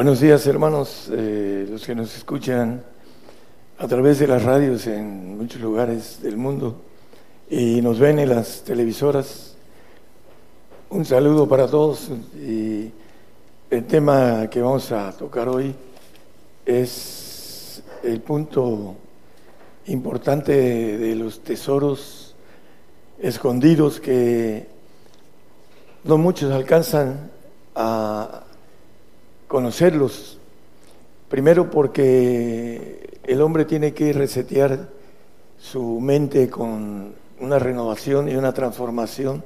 Buenos días hermanos, eh, los que nos escuchan a través de las radios en muchos lugares del mundo y nos ven en las televisoras. Un saludo para todos y el tema que vamos a tocar hoy es el punto importante de los tesoros escondidos que no muchos alcanzan a conocerlos. Primero porque el hombre tiene que resetear su mente con una renovación y una transformación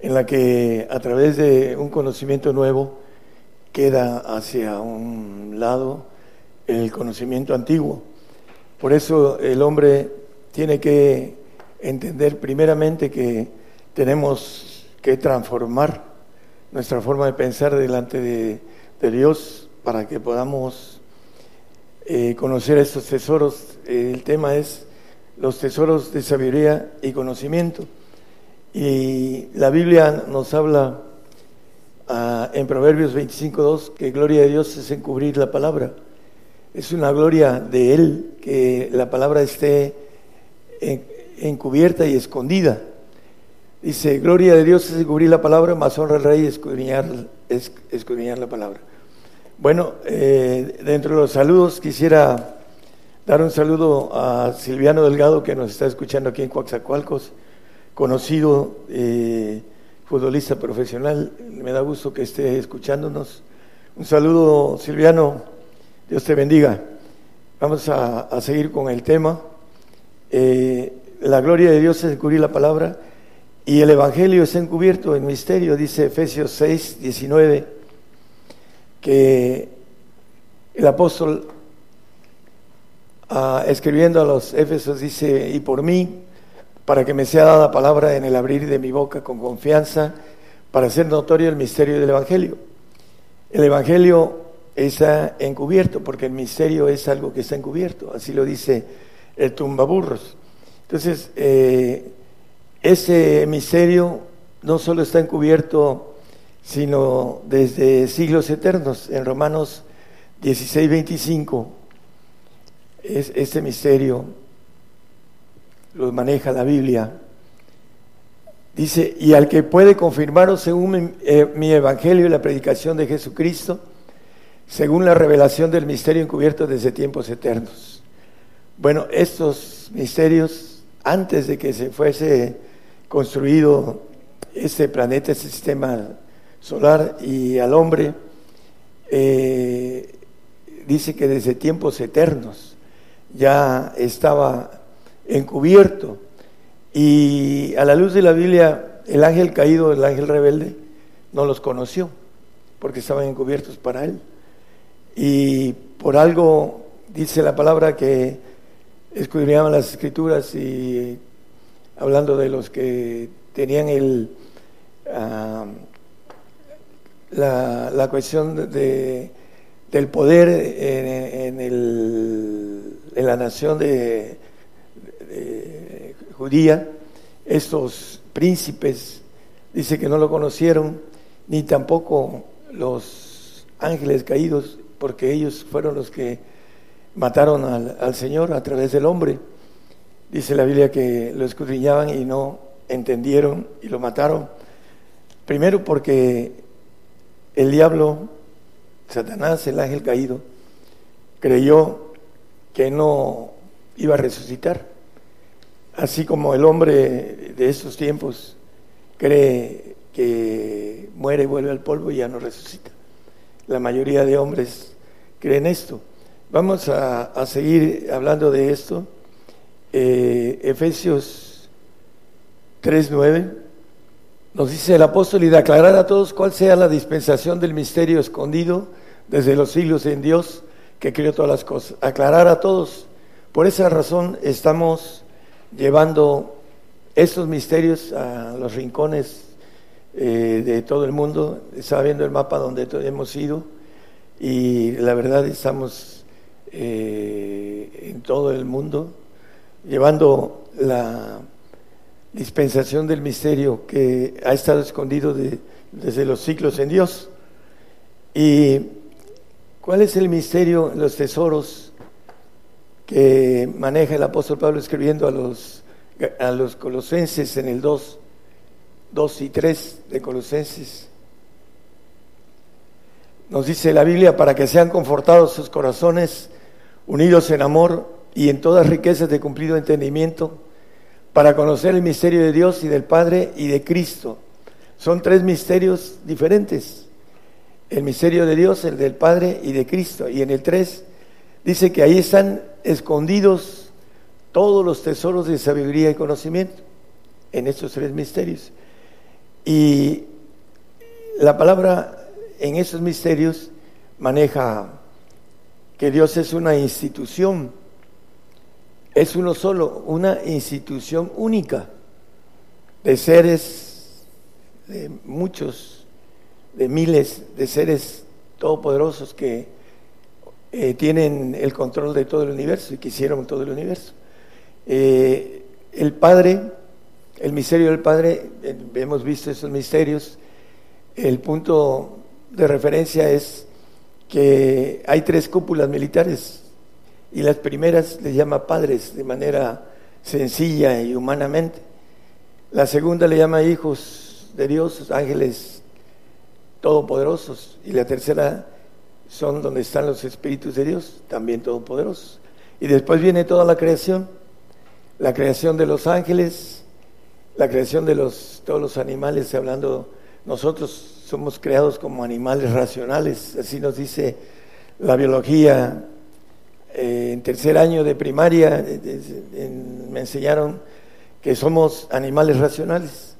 en la que a través de un conocimiento nuevo queda hacia un lado el conocimiento antiguo. Por eso el hombre tiene que entender primeramente que tenemos que transformar nuestra forma de pensar delante de de Dios para que podamos eh, conocer estos tesoros. el tema es los tesoros de sabiduría y conocimiento. Y la Biblia nos habla ah, en Proverbios 25.2 que gloria de Dios es encubrir la palabra. Es una gloria de Él que la palabra esté encubierta y escondida. Dice, gloria de Dios es encubrir la palabra, más honra al rey escudriñar, escudriñar la palabra. Bueno, eh, dentro de los saludos quisiera dar un saludo a Silviano Delgado que nos está escuchando aquí en Coaxacualcos, conocido eh, futbolista profesional. Me da gusto que esté escuchándonos. Un saludo, Silviano. Dios te bendiga. Vamos a, seguir con el tema. Eh, la gloria de Dios es encubrir la palabra y el Evangelio es encubierto en misterio, dice Efesios 6, 19 que el apóstol ah, escribiendo a los Éfesos dice, y por mí, para que me sea dada palabra en el abrir de mi boca con confianza, para hacer notorio el misterio del Evangelio. El Evangelio está encubierto, porque el misterio es algo que está encubierto, así lo dice el tumbaburros. Entonces, eh, ese misterio no solo está encubierto sino desde siglos eternos. En Romanos 16, 25, es, este misterio lo maneja la Biblia. Dice, y al que puede confirmaros según eh, mi, evangelio y la predicación de Jesucristo, según la revelación del misterio encubierto desde tiempos eternos. Bueno, estos misterios, antes de que se fuese construido este planeta, este sistema solar y al hombre, eh, dice que desde tiempos eternos ya estaba encubierto. Y a la luz de la Biblia, el ángel caído, el ángel rebelde, no los conoció, porque estaban encubiertos para él. Y por algo dice la palabra que escudriñaban las escrituras y hablando de los que tenían el, ah, la, la cuestión de, del poder en, el, en la nación de, judía, estos príncipes, dice que no lo conocieron, ni tampoco los ángeles caídos, porque ellos fueron los que mataron al, al Señor a través del hombre. Dice la Biblia que lo escudriñaban y no entendieron y lo mataron. Primero porque el diablo, Satanás, el ángel caído, creyó que no iba a resucitar, así como el hombre de estos tiempos cree que muere y vuelve al polvo y ya no resucita. La mayoría de hombres creen esto. Vamos a, seguir hablando de esto. Eh, Efesios 3.9 Nos dice el apóstol y de aclarar a todos cuál sea la dispensación del misterio escondido desde los siglos en Dios que creó todas las cosas. Aclarar a todos. Por esa razón estamos llevando estos misterios a los rincones eh, de todo el mundo. Estaba viendo el mapa donde hemos ido y la verdad estamos eh, en todo el mundo llevando la dispensación del misterio que ha estado escondido desde los siglos en Dios. ¿Y cuál es el misterio, los tesoros que maneja el apóstol Pablo escribiendo a los, a los colosenses en el 2, 2 y 3 de Colosenses? Nos dice la Biblia, para que sean confortados sus corazones, unidos en amor y en todas riquezas de cumplido entendimiento, para conocer el misterio de Dios y del Padre y de Cristo. Son tres misterios diferentes. El misterio de Dios, el del Padre y de Cristo. Y en el 3 dice que ahí están escondidos todos los tesoros de sabiduría y conocimiento, en estos tres misterios. Y la palabra en esos misterios maneja que Dios es una institución es uno solo, una institución única de seres, de muchos, de miles de seres todopoderosos que eh, tienen el control de todo el universo y quisieron todo el universo. Eh, el Padre, el misterio del Padre, eh, hemos visto esos misterios, el punto de referencia es que hay tres cúpulas militares y las primeras les llama padres de manera sencilla y humanamente. La segunda le llama hijos de Dios, ángeles todopoderosos. Y la tercera son donde están los espíritus de Dios, también todopoderosos. Y después viene toda la creación, la creación de los ángeles, la creación de los, todos los animales, hablando, nosotros somos creados como animales racionales, así nos dice la biología eh, en tercer año de primaria me enseñaron que somos animales racionales.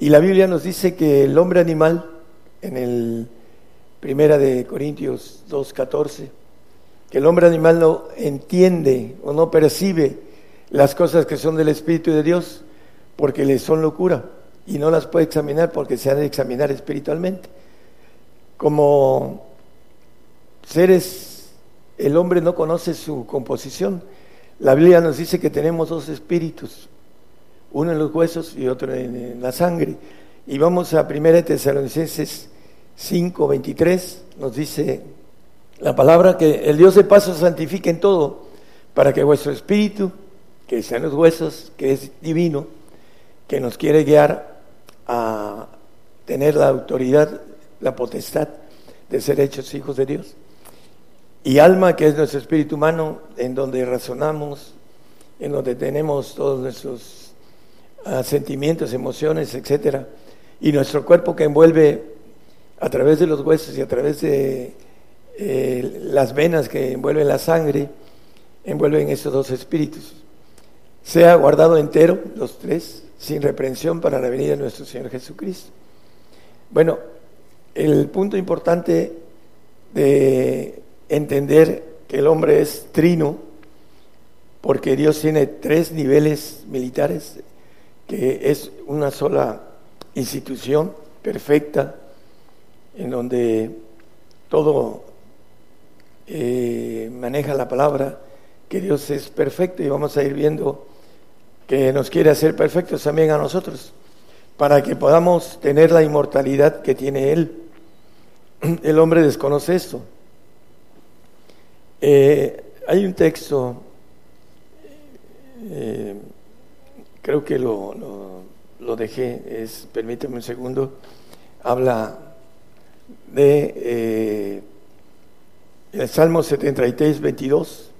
Y la Biblia nos dice que el hombre animal, en el primera de Corintios 2.14, que el hombre animal no entiende o no percibe las cosas que son del Espíritu de Dios porque le son locura y no las puede examinar porque se han de examinar espiritualmente. Como seres el hombre no conoce su composición. La Biblia nos dice que tenemos dos espíritus, uno en los huesos y otro en, la sangre. Y vamos a 1 Tesalonicenses 5, 23, nos dice la palabra que el Dios de paso santifique en todo, para que vuestro espíritu, que está en los huesos, que es divino, que nos quiere guiar a tener la autoridad, la potestad de ser hechos hijos de Dios y alma, que es nuestro espíritu humano, en donde razonamos, en donde tenemos todos nuestros ah, sentimientos, emociones, etcétera, y nuestro cuerpo que envuelve a través de los huesos y a través de eh, las venas que envuelven la sangre, envuelven esos dos espíritus. Sea guardado entero, los tres, sin reprensión para la venida de nuestro Señor Jesucristo. Bueno, el punto importante de entender que el hombre es trino, porque Dios tiene tres niveles militares, que es una sola institución perfecta, en donde todo eh, maneja la palabra, que Dios es perfecto y vamos a ir viendo que nos quiere hacer perfectos también a nosotros, para que podamos tener la inmortalidad que tiene Él. El hombre desconoce esto. Eh, hay un texto, eh, creo que lo, dejé, es, permíteme un segundo, habla de eh, el Salmo 73, 22.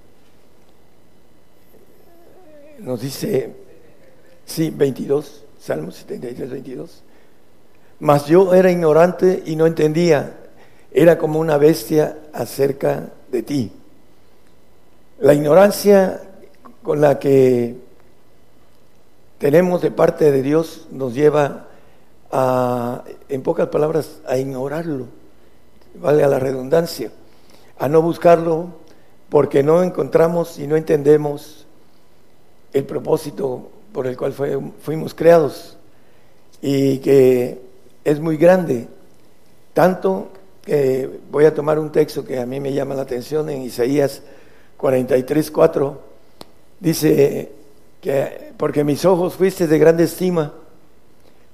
Nos dice, sí, 22, Salmo 73, 22. Mas yo era ignorante y no entendía, era como una bestia acerca de ti. La ignorancia con la que tenemos de parte de Dios nos lleva a, en pocas palabras, a ignorarlo, vale a la redundancia, a no buscarlo porque no encontramos y no entendemos el propósito por el cual fuimos creados. Y que es muy grande, tanto que voy a tomar un texto que a mí me llama la atención en Isaías 43, 4, dice que porque mis ojos fuiste de grande estima,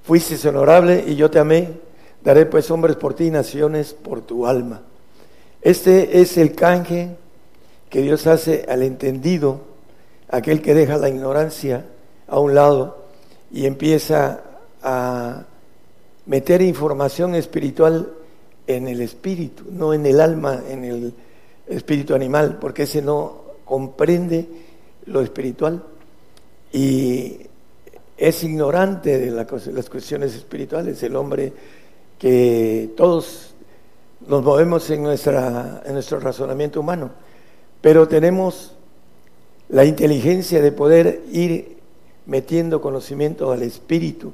fuiste honorable y yo te amé, daré pues hombres por ti, naciones por tu alma. Este es el canje que Dios hace al entendido, aquel que deja la ignorancia a un lado y empieza a meter información espiritual en el espíritu, no en el alma, en el espíritu animal, porque ese no comprende lo espiritual y es ignorante de las cuestiones espirituales, el hombre que todos nos movemos en, nuestra, en nuestro razonamiento humano, pero tenemos la inteligencia de poder ir metiendo conocimiento al espíritu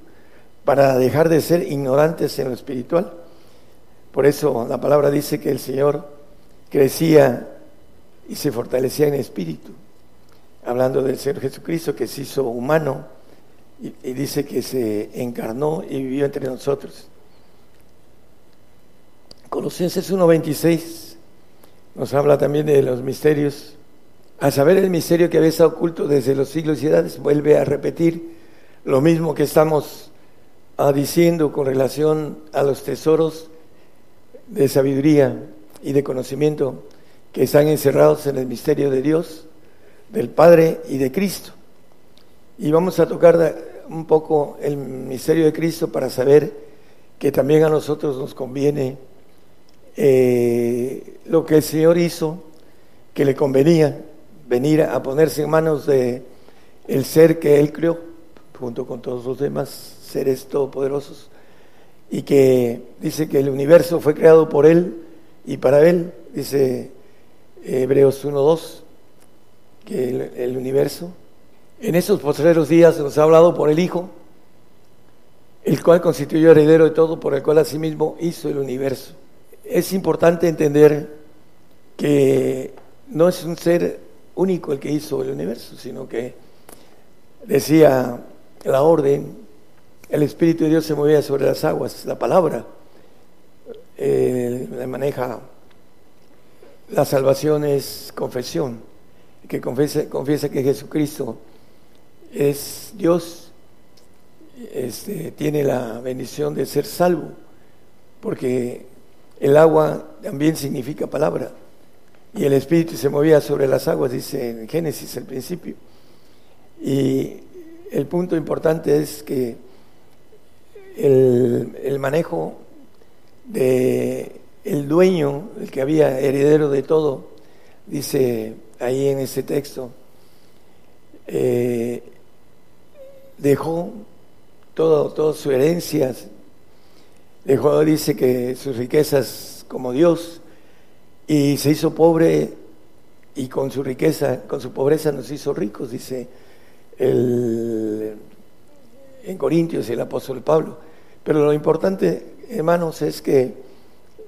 para dejar de ser ignorantes en lo espiritual. Por eso la palabra dice que el Señor crecía y se fortalecía en espíritu, hablando del Señor Jesucristo que se hizo humano y, dice que se encarnó y vivió entre nosotros. Colosenses 1.26 nos habla también de los misterios. A saber el misterio que había estado oculto desde los siglos y edades, vuelve a repetir lo mismo que estamos ah, diciendo con relación a los tesoros de sabiduría y de conocimiento que están encerrados en el misterio de Dios, del Padre y de Cristo. Y vamos a tocar un poco el misterio de Cristo para saber que también a nosotros nos conviene eh, lo que el Señor hizo, que le convenía venir a ponerse en manos de el ser que Él creó, junto con todos los demás seres todopoderosos, y que dice que el universo fue creado por Él y para Él, dice Hebreos 1.2, que el, el universo. En esos postreros días nos ha hablado por el Hijo, el cual constituyó heredero de todo, por el cual asimismo hizo el universo. Es importante entender que no es un ser único el que hizo el universo, sino que decía la orden el Espíritu de Dios se movía sobre las aguas, la palabra eh, maneja la salvación es confesión, que confiesa, que Jesucristo es Dios, este, tiene la bendición de ser salvo, porque el agua también significa palabra, y el Espíritu se movía sobre las aguas, dice en Génesis el principio. Y el punto importante es que el, manejo de el dueño, el que había heredero de todo, dice ahí en ese texto, eh, dejó todo, toda su herencia, dejó, dice que sus riquezas como Dios, y se hizo pobre y con su riqueza, con su pobreza nos hizo ricos, dice el en Corintios el apóstol Pablo. Pero lo importante, hermanos, es que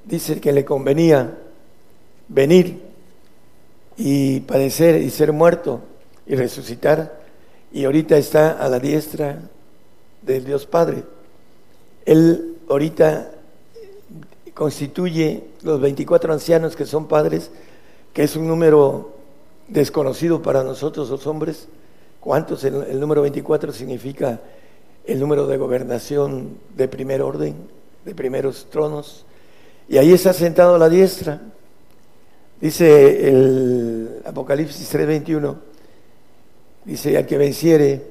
dice que le convenía venir y padecer y ser muerto y resucitar y ahorita está a la diestra del Dios Padre. Él ahorita constituye los 24 ancianos que son padres, que es un número desconocido para nosotros los hombres. ¿Cuántos? El, el número 24 significa el número de gobernación de primer orden, de primeros tronos, y ahí está sentado a la diestra. Dice el Apocalipsis 3:21, dice, al que venciere,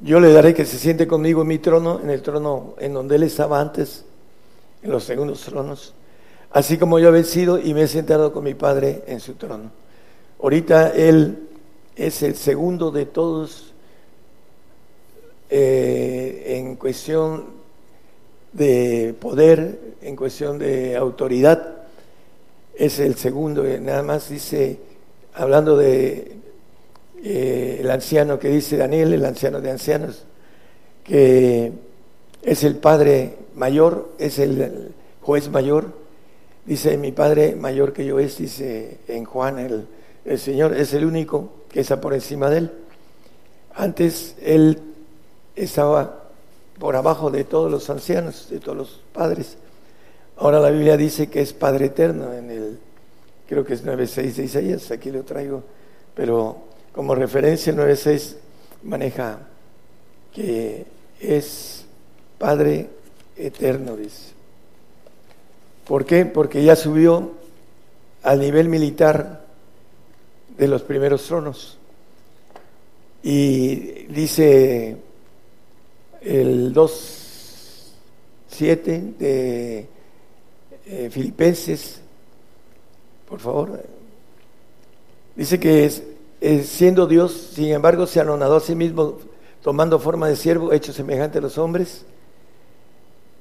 yo le daré que se siente conmigo en mi trono, en el trono en donde él estaba antes, en los segundos tronos, así como yo he vencido y me he sentado con mi Padre en su trono. Ahorita él es el segundo de todos eh, en cuestión de poder, en cuestión de autoridad, es el segundo, eh, nada más dice, hablando de eh, el anciano que dice Daniel, el anciano de ancianos, que es el Padre mayor, es el juez mayor. Dice, mi Padre mayor que yo es, dice en Juan, el, el Señor es el único que está por encima de él. Antes Él estaba por abajo de todos los ancianos, de todos los padres. Ahora la Biblia dice que es Padre eterno en el, creo que es 9.6 de Isaías, aquí lo traigo, pero como referencia el 9.6 maneja que es Padre eterno, dice. ¿Por qué? Porque ya subió al nivel militar de los primeros tronos. Y dice el 2.7 de eh, Filipenses, por favor, dice que siendo Dios, sin embargo, se anonadó a sí mismo tomando forma de siervo, hecho semejante a los hombres,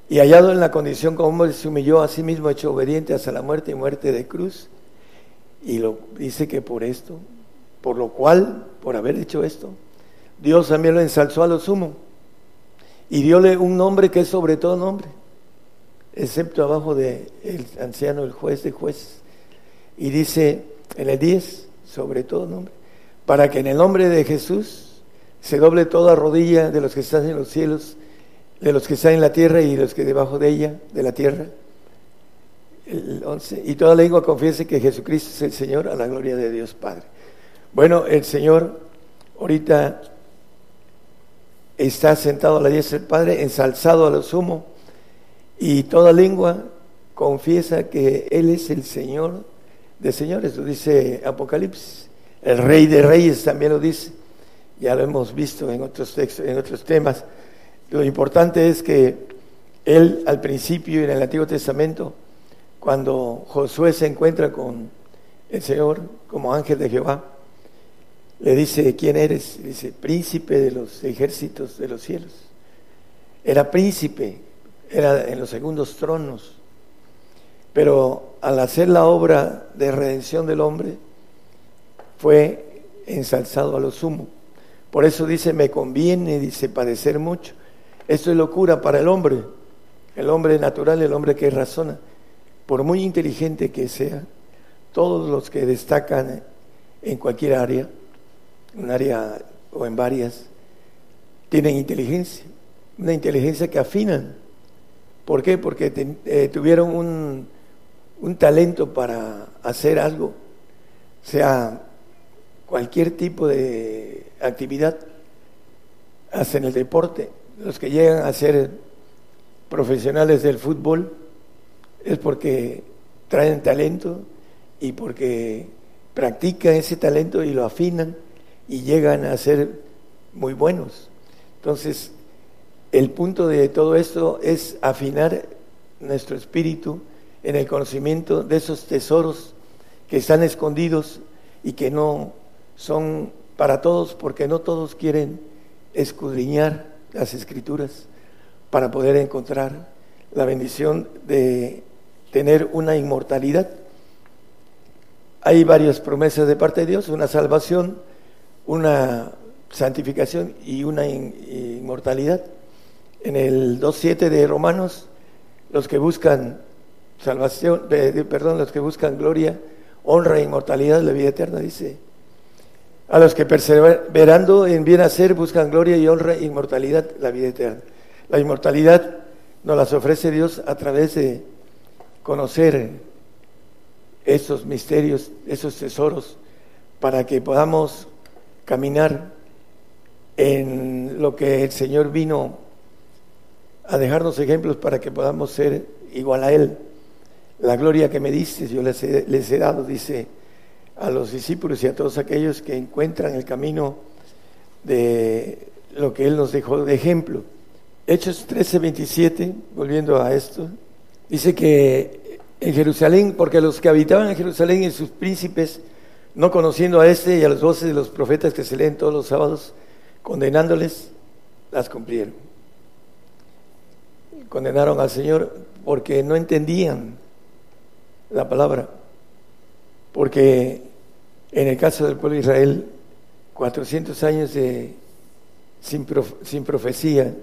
y hallado en la condición como hombre, se humilló a sí mismo, hecho obediente hasta la muerte y muerte de cruz. Y lo dice que por esto, por lo cual, por haber hecho esto, Dios también lo ensalzó a lo sumo y diole un nombre que es sobre todo nombre, excepto abajo del el anciano, el juez de jueces. Y dice en el 10, sobre todo nombre, para que en el nombre de Jesús se doble toda rodilla de los que están en los cielos, de los que están en la tierra y de los que debajo de ella, de la tierra, el 11, y toda lengua confiese que Jesucristo es el Señor a la gloria de Dios Padre. Bueno, el Señor ahorita está sentado a la diestra del Padre, ensalzado a lo sumo, y toda lengua confiesa que Él es el Señor de señores, lo dice Apocalipsis. El Rey de Reyes también lo dice, ya lo hemos visto en otros textos, en otros temas. Lo importante es que Él al principio en el Antiguo Testamento cuando Josué se encuentra con el Señor como ángel de Jehová, le dice, ¿quién eres? dice, príncipe de los ejércitos de los cielos. Era príncipe, era en los segundos tronos, pero al hacer la obra de redención del hombre, fue ensalzado a lo sumo. Por eso dice, me conviene, dice, padecer mucho. Esto es locura para el hombre, el hombre natural, el hombre que razona por muy inteligente que sea, todos los que destacan en cualquier área, un área o en varias, tienen inteligencia, una inteligencia que afinan. ¿Por qué? Porque eh, tuvieron un, un talento para hacer algo, sea cualquier tipo de actividad, hacen el deporte, los que llegan a ser profesionales del fútbol, es porque traen talento y porque practican ese talento y lo afinan y llegan a ser muy buenos. Entonces, el punto de todo esto es afinar nuestro espíritu en el conocimiento de esos tesoros que están escondidos y que no son para todos, porque no todos quieren escudriñar las escrituras para poder encontrar la bendición de tener una inmortalidad. Hay varias promesas de parte de Dios, una salvación, una santificación y una inmortalidad. En el 2.7 de Romanos, los que buscan salvación, perdón, los que buscan gloria, honra e inmortalidad, la vida eterna, dice. A los que perseverando en bien hacer buscan gloria y honra e inmortalidad, la vida eterna. La inmortalidad nos las ofrece Dios a través de conocer esos misterios, esos tesoros, para que podamos caminar en lo que el Señor vino a dejarnos ejemplos para que podamos ser igual a Él. La gloria que me diste yo les he, les he dado, dice a los discípulos y a todos aquellos que encuentran el camino de lo que Él nos dejó de ejemplo. Hechos 13, 27, volviendo a esto, Dice que en Jerusalén, porque los que habitaban en Jerusalén y sus príncipes, no conociendo a este y a los voces de los profetas que se leen todos los sábados, condenándoles, las cumplieron. Condenaron al Señor porque no entendían la palabra. Porque en el caso del pueblo de Israel, 400 años de, sin, sin profecía,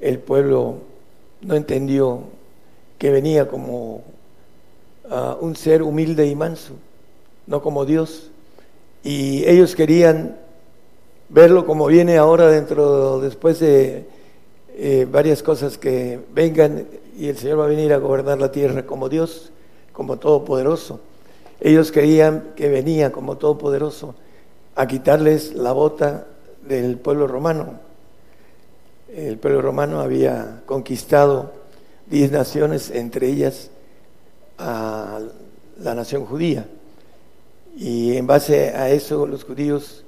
el pueblo no entendió que venía como un ser humilde y manso, no como Dios. Y ellos querían verlo como viene ahora dentro, después de eh, varias cosas que vengan y el Señor va a venir a gobernar la tierra como Dios, como Todopoderoso. Ellos creían que venía como Todopoderoso a quitarles la bota del pueblo romano. El pueblo romano había conquistado diez naciones, entre ellas a la nación judía. Y en base a eso los judíos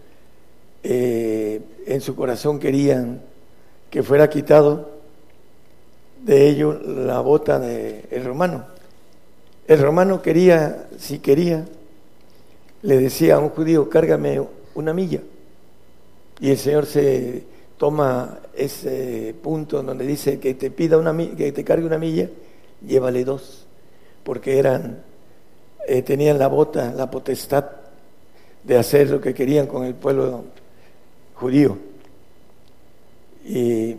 eh, en su corazón querían que fuera quitado de ello la bota del romano. El romano quería, si quería, le decía a un judío, cárgame una milla. Y el Señor se toma ese punto donde dice que te pida una que te cargue una milla, llévale dos, porque eran eh, tenían la bota, la potestad de hacer lo que querían con el pueblo judío. Y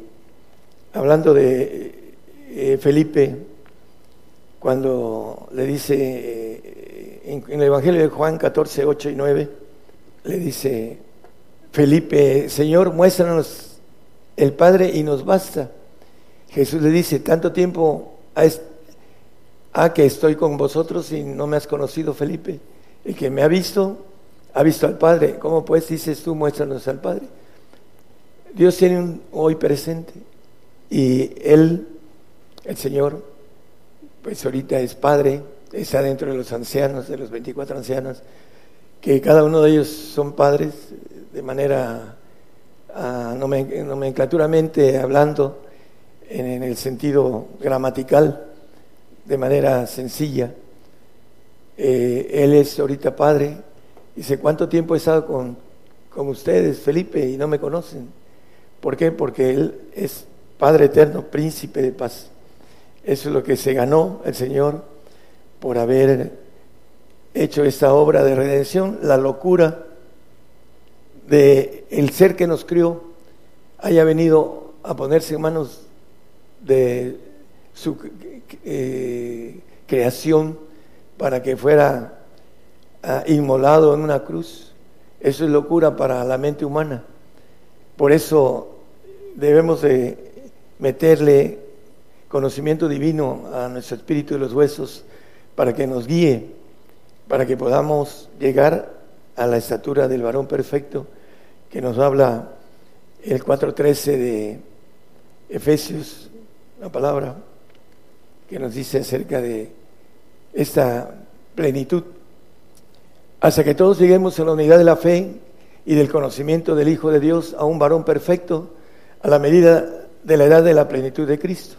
hablando de eh, Felipe, cuando le dice eh, en, el Evangelio de Juan 14, 8 y 9, le dice Felipe, Señor, muéstranos el Padre y nos basta. Jesús le dice, tanto tiempo ha, que estoy con vosotros y no me has conocido, Felipe. El que me ha visto, ha visto al Padre. ¿Cómo pues dices tú, muéstranos al Padre? Dios tiene un hoy presente y Él, el Señor, pues ahorita es Padre, está dentro de los ancianos, de los 24 ancianos, que cada uno de ellos son padres de manera uh, nomenclaturamente hablando, en, el sentido gramatical, de manera sencilla. Eh, él es ahorita padre. Dice, ¿cuánto tiempo he estado con, con ustedes, Felipe, y no me conocen? ¿Por qué? Porque Él es Padre eterno, príncipe de paz. Eso es lo que se ganó el Señor por haber hecho esta obra de redención, la locura de el ser que nos crió haya venido a ponerse en manos de su eh, creación para que fuera ah, inmolado en una cruz. Eso es locura para la mente humana. Por eso debemos de meterle conocimiento divino a nuestro espíritu y los huesos para que nos guíe, para que podamos llegar a la estatura del varón perfecto que nos habla el 4.13 de Efesios, la palabra que nos dice acerca de esta plenitud, hasta que todos lleguemos a la unidad de la fe y del conocimiento del Hijo de Dios, a un varón perfecto, a la medida de la edad de la plenitud de Cristo.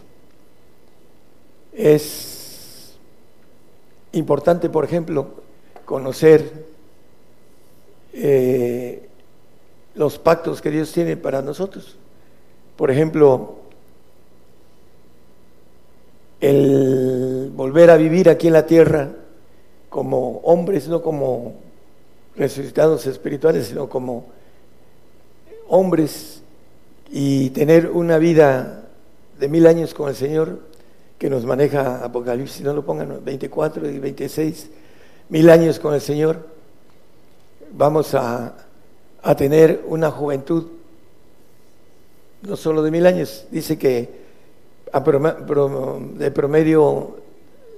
Es importante, por ejemplo, conocer eh, los pactos que Dios tiene para nosotros. Por ejemplo, el volver a vivir aquí en la tierra como hombres, no como resucitados espirituales, sino como hombres y tener una vida de mil años con el Señor que nos maneja Apocalipsis, no lo pongan 24 y 26, mil años con el Señor, vamos a a tener una juventud no solo de mil años, dice que de promedio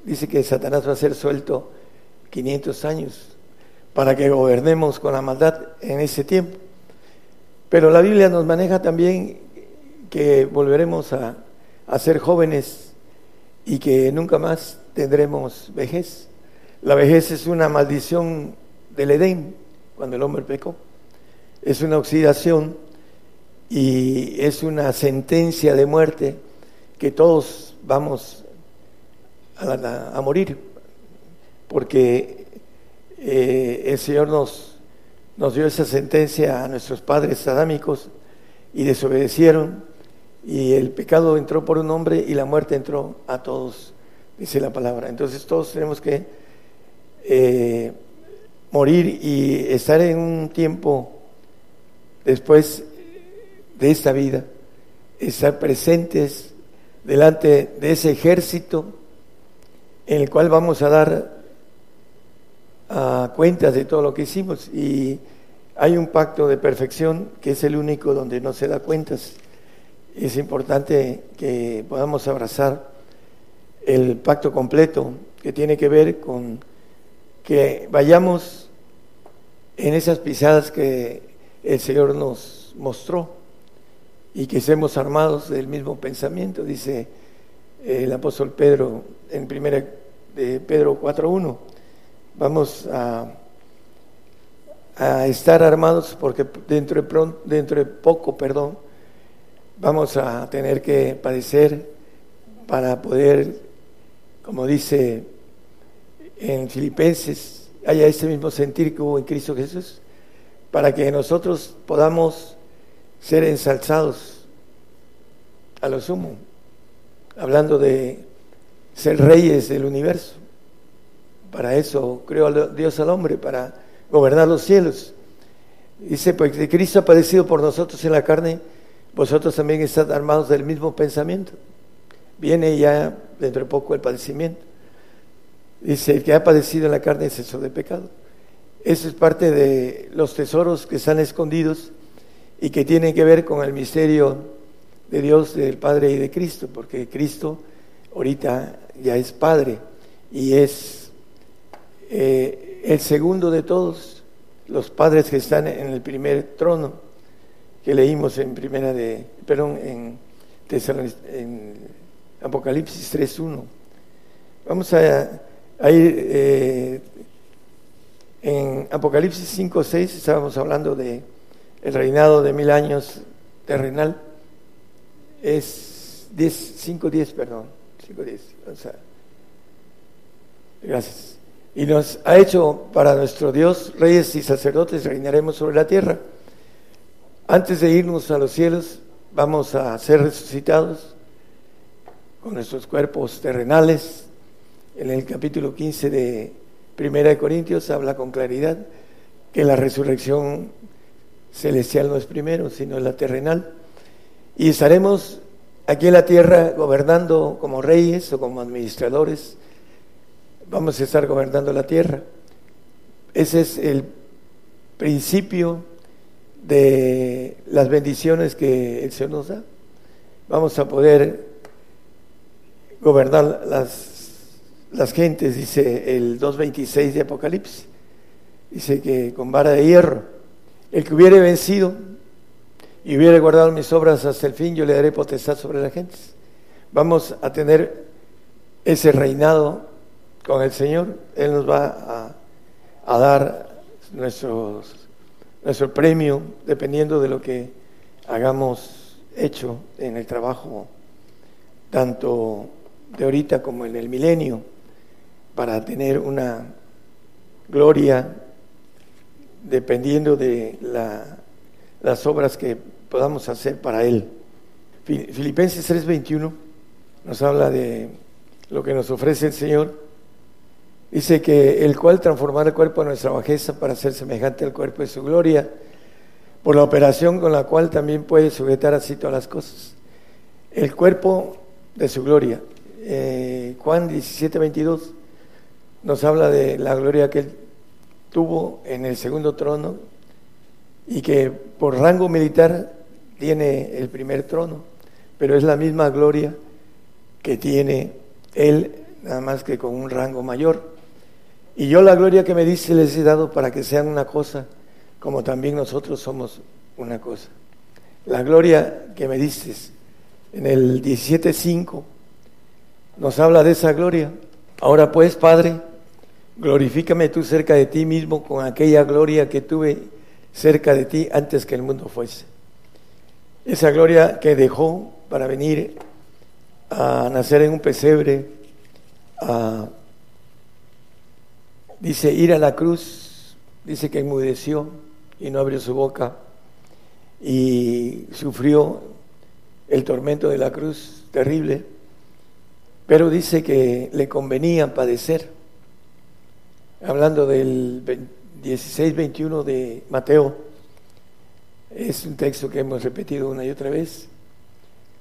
dice que Satanás va a ser suelto 500 años para que gobernemos con la maldad en ese tiempo. Pero la Biblia nos maneja también que volveremos a, a ser jóvenes y que nunca más tendremos vejez. La vejez es una maldición del Edén, cuando el hombre pecó es una oxidación y es una sentencia de muerte que todos vamos a, morir, porque eh, el Señor nos, nos dio esa sentencia a nuestros padres adámicos y desobedecieron y el pecado entró por un hombre y la muerte entró a todos, dice la palabra. Entonces todos tenemos que eh, morir y estar en un tiempo después de esta vida, estar presentes delante de ese ejército en el cual vamos a dar cuentas de todo lo que hicimos y hay un pacto de perfección que es el único donde no se da cuentas. Es importante que podamos abrazar el pacto completo que tiene que ver con que vayamos en esas pisadas que el Señor nos mostró y que seamos armados del mismo pensamiento, dice el apóstol Pedro en primera de Pedro 4.1. Vamos a, estar armados porque dentro de, pronto, dentro de poco, perdón, vamos a tener que padecer para poder, como dice en Filipenses, haya ese mismo sentir que hubo en Cristo Jesús, para que nosotros podamos ser ensalzados a lo sumo, hablando de ser reyes del universo. Para eso creó Dios al hombre, para gobernar los cielos. Dice, pues que Cristo ha padecido por nosotros en la carne, vosotros también estás armados del mismo pensamiento. Viene ya dentro de poco el padecimiento. Dice, el que ha padecido en la carne es eso de pecado. Eso es parte de los tesoros que están escondidos y que tienen que ver con el misterio de Dios, del Padre y de Cristo, porque Cristo ahorita ya es Padre y es eh, el segundo de todos los padres que están en el primer trono que leímos en primera de, perdón, en, en Apocalipsis 3.1. Vamos a, ir eh, en Apocalipsis 5.6, estábamos hablando de el reinado de mil años terrenal es 5, 10, perdón, 5, 10. gracias. Y nos ha hecho para nuestro Dios reyes y sacerdotes, reinaremos sobre la tierra. Antes de irnos a los cielos, vamos a ser resucitados con nuestros cuerpos terrenales. En el capítulo 15 de Primera de Corintios habla con claridad que la resurrección celestial no es primero, sino la terrenal. Y estaremos aquí en la tierra gobernando como reyes o como administradores. Vamos a estar gobernando la tierra. Ese es el principio de las bendiciones que el Señor nos da. Vamos a poder gobernar las, las gentes, dice el 2.26 de Apocalipsis. Dice que con vara de hierro el que hubiere vencido y hubiere guardado mis obras hasta el fin, yo le daré potestad sobre la gente. Vamos a tener ese reinado con el Señor. Él nos va a, dar nuestro premio dependiendo de lo que hagamos hecho en el trabajo, tanto de ahorita como en el milenio, para tener una gloria dependiendo de las obras que podamos hacer para Él. Filipenses 3:21 nos habla de lo que nos ofrece el Señor. Dice que el cual transformará el cuerpo de nuestra bajeza para ser semejante al cuerpo de su gloria, por la operación con la cual también puede sujetar así todas las cosas. El cuerpo de su gloria. Eh, Juan 17:22 nos habla de la gloria que Él tuvo en el segundo trono y que por rango militar tiene el primer trono, pero es la misma gloria que tiene él, nada más que con un rango mayor. Y yo la gloria que me dice les he dado para que sean una cosa, como también nosotros somos una cosa. La gloria que me dices en el 17.5 nos habla de esa gloria. Ahora pues, Padre, glorifícame tú cerca de ti mismo con aquella gloria que tuve cerca de ti antes que el mundo fuese. Esa gloria que dejó para venir a nacer en un pesebre, a, dice, ir a la cruz, dice que enmudeció y no abrió su boca y sufrió el tormento de la cruz terrible, pero dice que le convenía padecer hablando del 16-21 de Mateo, es un texto que hemos repetido una y otra vez.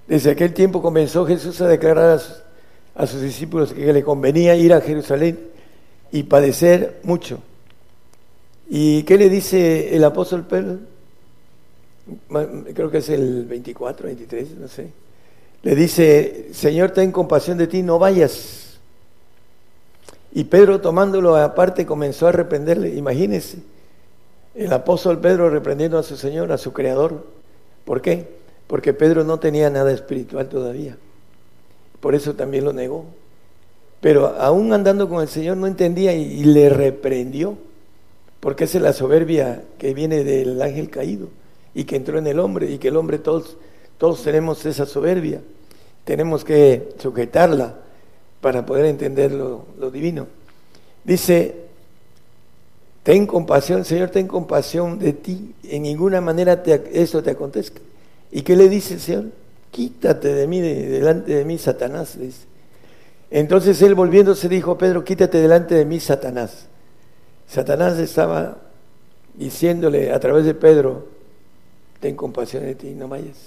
Desde aquel tiempo comenzó Jesús a declarar a sus, discípulos que le convenía ir a Jerusalén y padecer mucho. ¿Y qué le dice el apóstol Pedro? Creo que es el 24, 23, no sé. Le dice, Señor, ten compasión de ti, no vayas. Y Pedro tomándolo aparte comenzó a reprenderle. Imagínense, el apóstol Pedro reprendiendo a su Señor, a su Creador. ¿Por qué? Porque Pedro no tenía nada espiritual todavía. Por eso también lo negó. Pero aún andando con el Señor no entendía y, le reprendió. Porque esa es la soberbia que viene del ángel caído y que entró en el hombre y que el hombre todos, todos tenemos esa soberbia. Tenemos que sujetarla para poder entender lo, divino. Dice, Ten compasión, Señor, ten compasión de ti. En ninguna manera te, te acontezca. ¿Y qué le dice el Señor? Quítate de mí, delante de mí, Satanás. Entonces él volviéndose dijo, Pedro, quítate delante de mí, Satanás. Satanás estaba diciéndole a través de Pedro, ten compasión de ti, no vayas.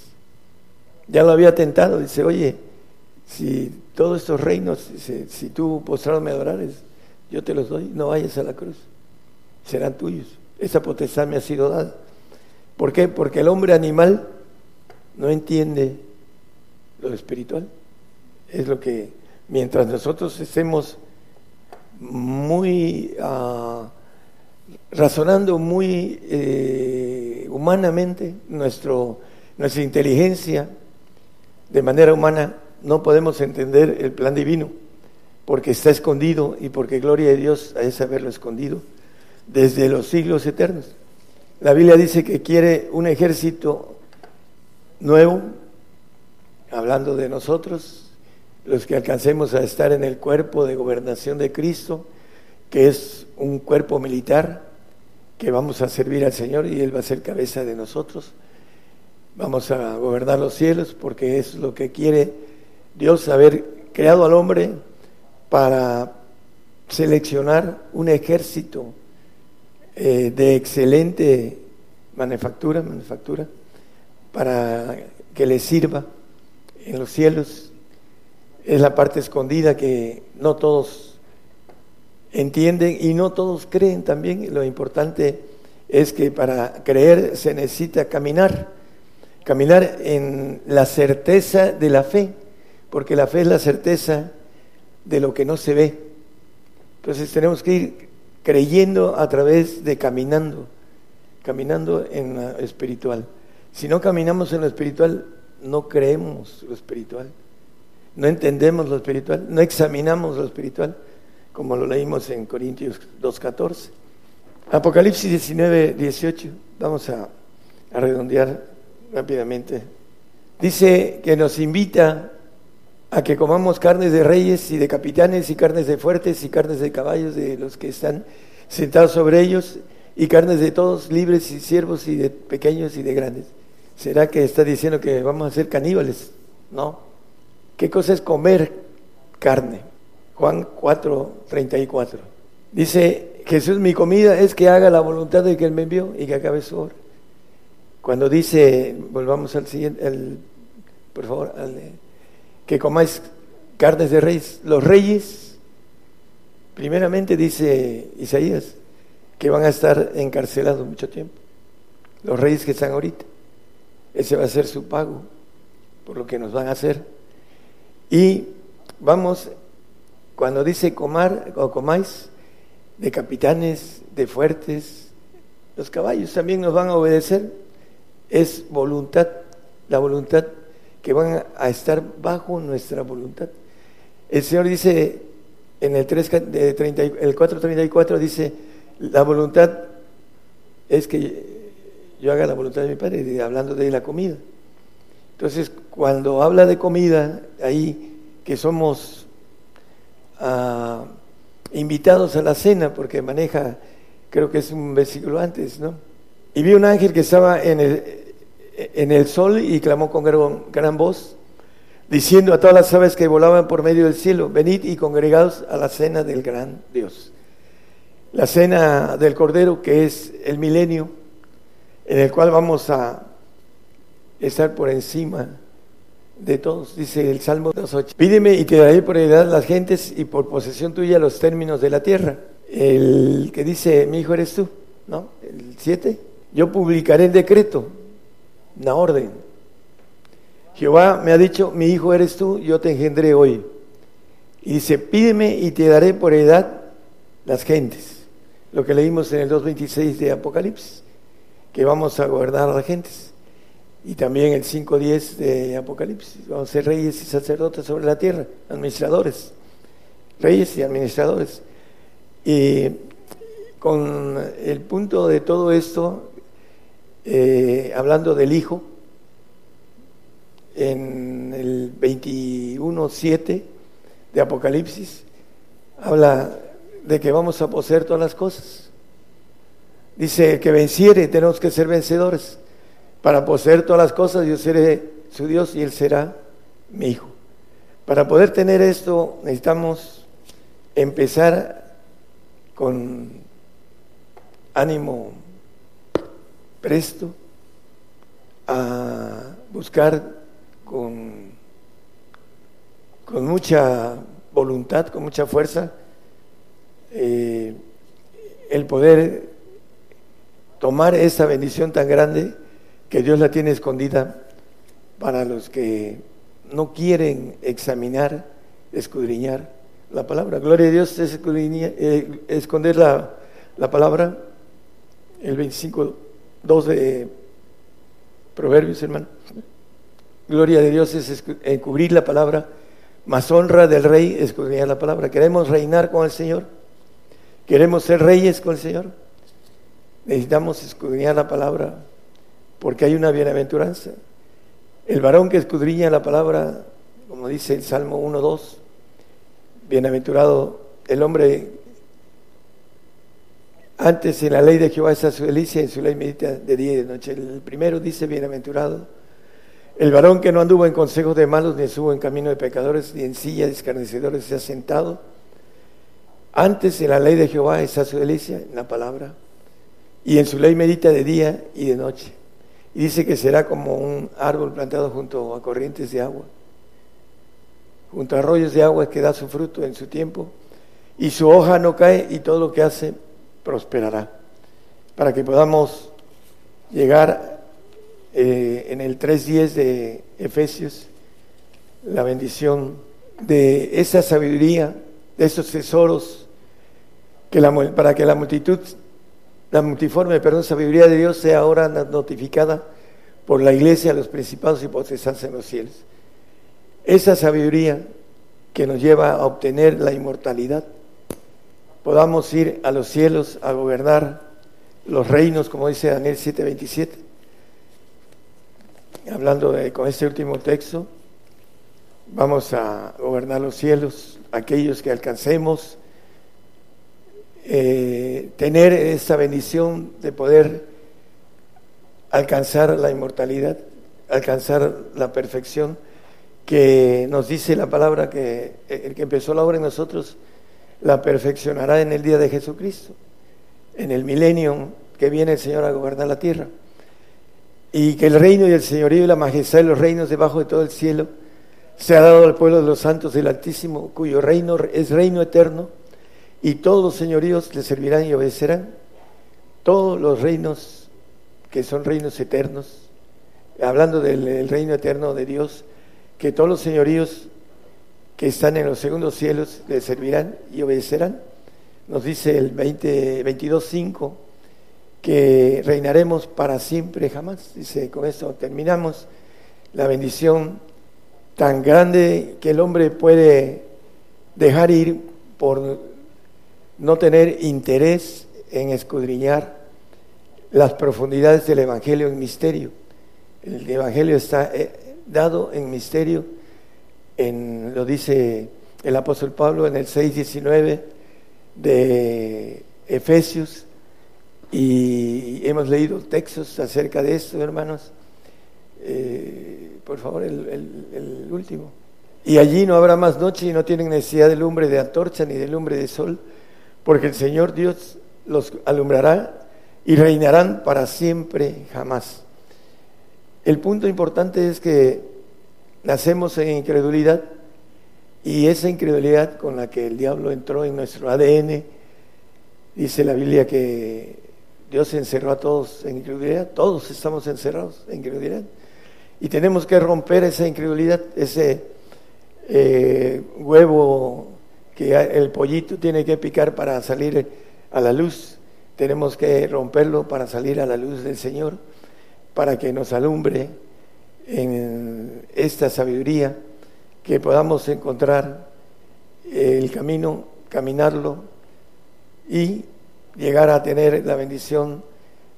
Ya lo había tentado, dice, oye, si todos estos reinos, si tú postrado me adorares, yo te los doy, no vayas a la cruz serán tuyos. Esa potestad me ha sido dada. ¿Por qué? Porque el hombre animal no entiende lo espiritual. Es lo que, mientras nosotros estemos muy uh, razonando muy eh, humanamente, nuestro, nuestra inteligencia de manera humana, no podemos entender el plan divino, porque está escondido y porque gloria de Dios es haberlo escondido desde los siglos eternos. La Biblia dice que quiere un ejército nuevo, hablando de nosotros, los que alcancemos a estar en el cuerpo de gobernación de Cristo, que es un cuerpo militar, que vamos a servir al Señor y Él va a ser cabeza de nosotros. Vamos a gobernar los cielos porque es lo que quiere Dios, haber creado al hombre para seleccionar un ejército eh, de excelente manufactura, manufactura, para que le sirva en los cielos. Es la parte escondida que no todos entienden y no todos creen también. Lo importante es que para creer se necesita caminar, caminar en la certeza de la fe, porque la fe es la certeza de lo que no se ve. Entonces tenemos que ir creyendo a través de caminando, caminando en lo espiritual. Si no caminamos en lo espiritual, no creemos lo espiritual, no entendemos lo espiritual, no examinamos lo espiritual, como lo leímos en Corintios 2.14. Apocalipsis 19, 18, vamos a, a redondear rápidamente. Dice que nos invita a que comamos carnes de reyes y de capitanes y carnes de fuertes y carnes de caballos de los que están sentados sobre ellos y carnes de todos, libres y siervos y de pequeños y de grandes. ¿Será que está diciendo que vamos a ser caníbales? No. ¿Qué cosa es comer carne? Juan 4, 34. Dice, Jesús, mi comida es que haga la voluntad de que Él me envió y que acabe su obra. Cuando dice, volvamos al siguiente, por favor, al, que comáis carnes de reyes. Los reyes, primeramente dice Isaías, que van a estar encarcelados mucho tiempo. Los reyes que están ahorita. Ese va a ser su pago por lo que nos van a hacer. Y vamos, cuando dice comar o comáis, de capitanes, de fuertes, los caballos también nos van a obedecer. Es voluntad, la voluntad que van a estar bajo nuestra voluntad. El Señor dice en el, 3, el 4.34, dice, la voluntad es que yo haga la voluntad de mi Padre, hablando de la comida. Entonces, cuando habla de comida, ahí que somos ah, invitados a la cena, porque maneja, creo que es un versículo antes, ¿no? Y vi un ángel que estaba en el, en el sol y clamó con gran, voz, diciendo a todas las aves que volaban por medio del cielo, venid y congregados a la cena del gran Dios. La cena del Cordero, que es el milenio, en el cual vamos a estar por encima de todos, dice el Salmo 2.8. Pídeme y te daré por heredad las gentes y por posesión tuya los términos de la tierra. El que dice, mi hijo eres tú, ¿no? El 7. Yo publicaré el decreto, una orden. Jehová me ha dicho, mi hijo eres tú, yo te engendré hoy. Y dice, pídeme y te daré por heredad las gentes. Lo que leímos en el 2.26 de Apocalipsis, que vamos a gobernar a las gentes. Y también el 5.10 de Apocalipsis, vamos a ser reyes y sacerdotes sobre la tierra, administradores, reyes y administradores. Y con el punto de todo esto, eh, hablando del Hijo, en el 21.7 de Apocalipsis, habla de que vamos a poseer todas las cosas. Dice, que venciere, tenemos que ser vencedores. Para poseer todas las cosas, yo seré su Dios y Él será mi Hijo. Para poder tener esto, necesitamos empezar con ánimo presto a buscar con, con mucha voluntad, con mucha fuerza, eh, el poder tomar esa bendición tan grande que Dios la tiene escondida para los que no quieren examinar, escudriñar la palabra. Gloria a Dios es eh, esconder la, la, palabra, el 25, 2 de Proverbios, hermano. Gloria a Dios es encubrir la palabra, más honra del rey escudriñar la palabra. Queremos reinar con el Señor ¿Queremos ser reyes con el Señor? Necesitamos escudriñar la palabra porque hay una bienaventuranza. El varón que escudriña la palabra, como dice el Salmo 1.2, bienaventurado el hombre antes en la ley de Jehová está su delicia, en su ley medita de día y de noche. El primero dice bienaventurado. El varón que no anduvo en consejos de malos, ni estuvo en camino de pecadores, ni en silla de escarnecedores se ha sentado antes en la ley de Jehová está su delicia, en la palabra, y en su ley medita de día y de noche. Y dice que será como un árbol plantado junto a corrientes de agua, junto a arroyos de agua que da su fruto en su tiempo, y su hoja no cae y todo lo que hace prosperará. Para que podamos llegar eh, en el 3.10 de Efesios, la bendición de esa sabiduría, de esos tesoros que para que la multitud, la multiforme, perdón, sabiduría de Dios sea ahora notificada por la iglesia, los principados y potestades en los cielos. Esa sabiduría que nos lleva a obtener la inmortalidad, podamos ir a los cielos a gobernar los reinos, como dice Daniel 7:27. Hablando de, con este último texto, vamos a gobernar los cielos, aquellos que alcancemos eh, tener esa bendición de poder alcanzar la inmortalidad, alcanzar la perfección que nos dice la palabra que el que empezó la obra en nosotros la perfeccionará en el día de Jesucristo, en el milenio que viene el Señor a gobernar la tierra. Y que el reino y el señorío y la majestad de los reinos debajo de todo el cielo se ha dado al pueblo de los santos del Altísimo, cuyo reino es reino eterno y todos los señoríos le servirán y obedecerán. Todos los reinos que son reinos eternos, hablando del reino eterno de Dios, que todos los señoríos que están en los segundos cielos le servirán y obedecerán. Nos dice el 20, 22.5 que reinaremos para siempre jamás. Dice, con esto terminamos la bendición tan grande que el hombre puede dejar ir por no tener interés en escudriñar las profundidades del Evangelio en misterio. El Evangelio está eh, dado en misterio, lo dice el apóstol Pablo en el 6.19 de Efesios, y hemos leído textos acerca de esto, hermanos. Eh, por favor, el, el último. Y allí no habrá más noche y no tienen necesidad de lumbre de antorcha ni de lumbre de sol porque el Señor Dios los alumbrará y reinarán para siempre jamás. El punto importante es que nacemos en incredulidad y esa incredulidad con la que el diablo entró en nuestro ADN, dice la Biblia que Dios encerró a todos en incredulidad, todos estamos encerrados en incredulidad. Y tenemos que romper esa incredulidad, ese eh, huevo que el pollito tiene que picar para salir a la luz. Tenemos que romperlo para salir a la luz del Señor, para que nos alumbre en esta sabiduría que podamos encontrar el camino, caminarlo y llegar a tener la bendición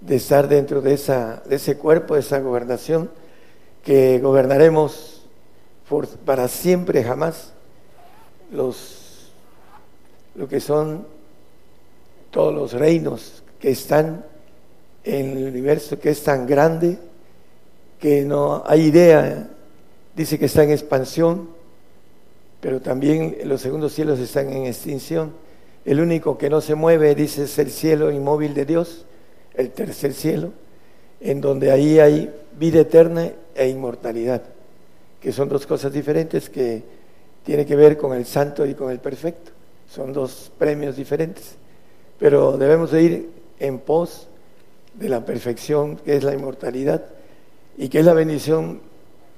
de estar dentro de, esa, de ese cuerpo, de esa gobernación, que gobernaremos para siempre, jamás, los, lo que son todos los reinos que están en el universo, que es tan grande, que no hay idea, dice que está en expansión, pero también los segundos cielos están en extinción. El único que no se mueve, dice, es el cielo inmóvil de Dios, el tercer cielo, en donde ahí hay vida eterna e inmortalidad, que son dos cosas diferentes que tienen que ver con el santo y con el perfecto. Son dos premios diferentes, pero debemos de ir en pos de la perfección, que es la inmortalidad y que es la bendición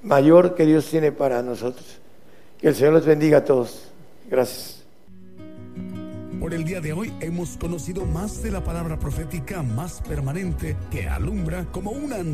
mayor que Dios tiene para nosotros. Que el Señor los bendiga a todos. Gracias. Por el día de hoy hemos conocido más de la palabra profética más permanente que alumbra como una